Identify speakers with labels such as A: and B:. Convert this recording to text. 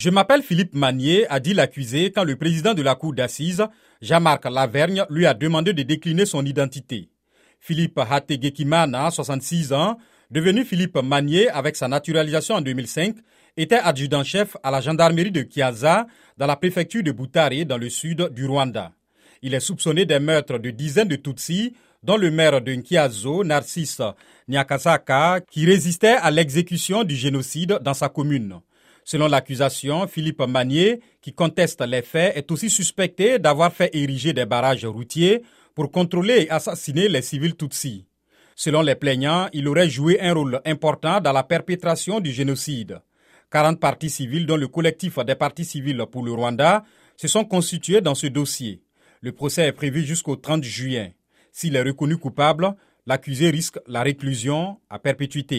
A: Je m'appelle Philippe Manier, a dit l'accusé quand le président de la cour d'assises, Jean-Marc Lavergne, lui a demandé de décliner son identité. Philippe Hategekimana, 66 ans, devenu Philippe Manier avec sa naturalisation en 2005, était adjudant-chef à la gendarmerie de Kiaza dans la préfecture de Butare dans le sud du Rwanda. Il est soupçonné des meurtres de dizaines de Tutsis, dont le maire de Nkiazo, Narcisse Nyakasaka, qui résistait à l'exécution du génocide dans sa commune. Selon l'accusation, Philippe Manier, qui conteste les faits, est aussi suspecté d'avoir fait ériger des barrages routiers pour contrôler et assassiner les civils Tutsis. Selon les plaignants, il aurait joué un rôle important dans la perpétration du génocide. 40 partis civils, dont le collectif des partis civils pour le Rwanda, se sont constitués dans ce dossier. Le procès est prévu jusqu'au 30 juillet. S'il est reconnu coupable, l'accusé risque la réclusion à perpétuité.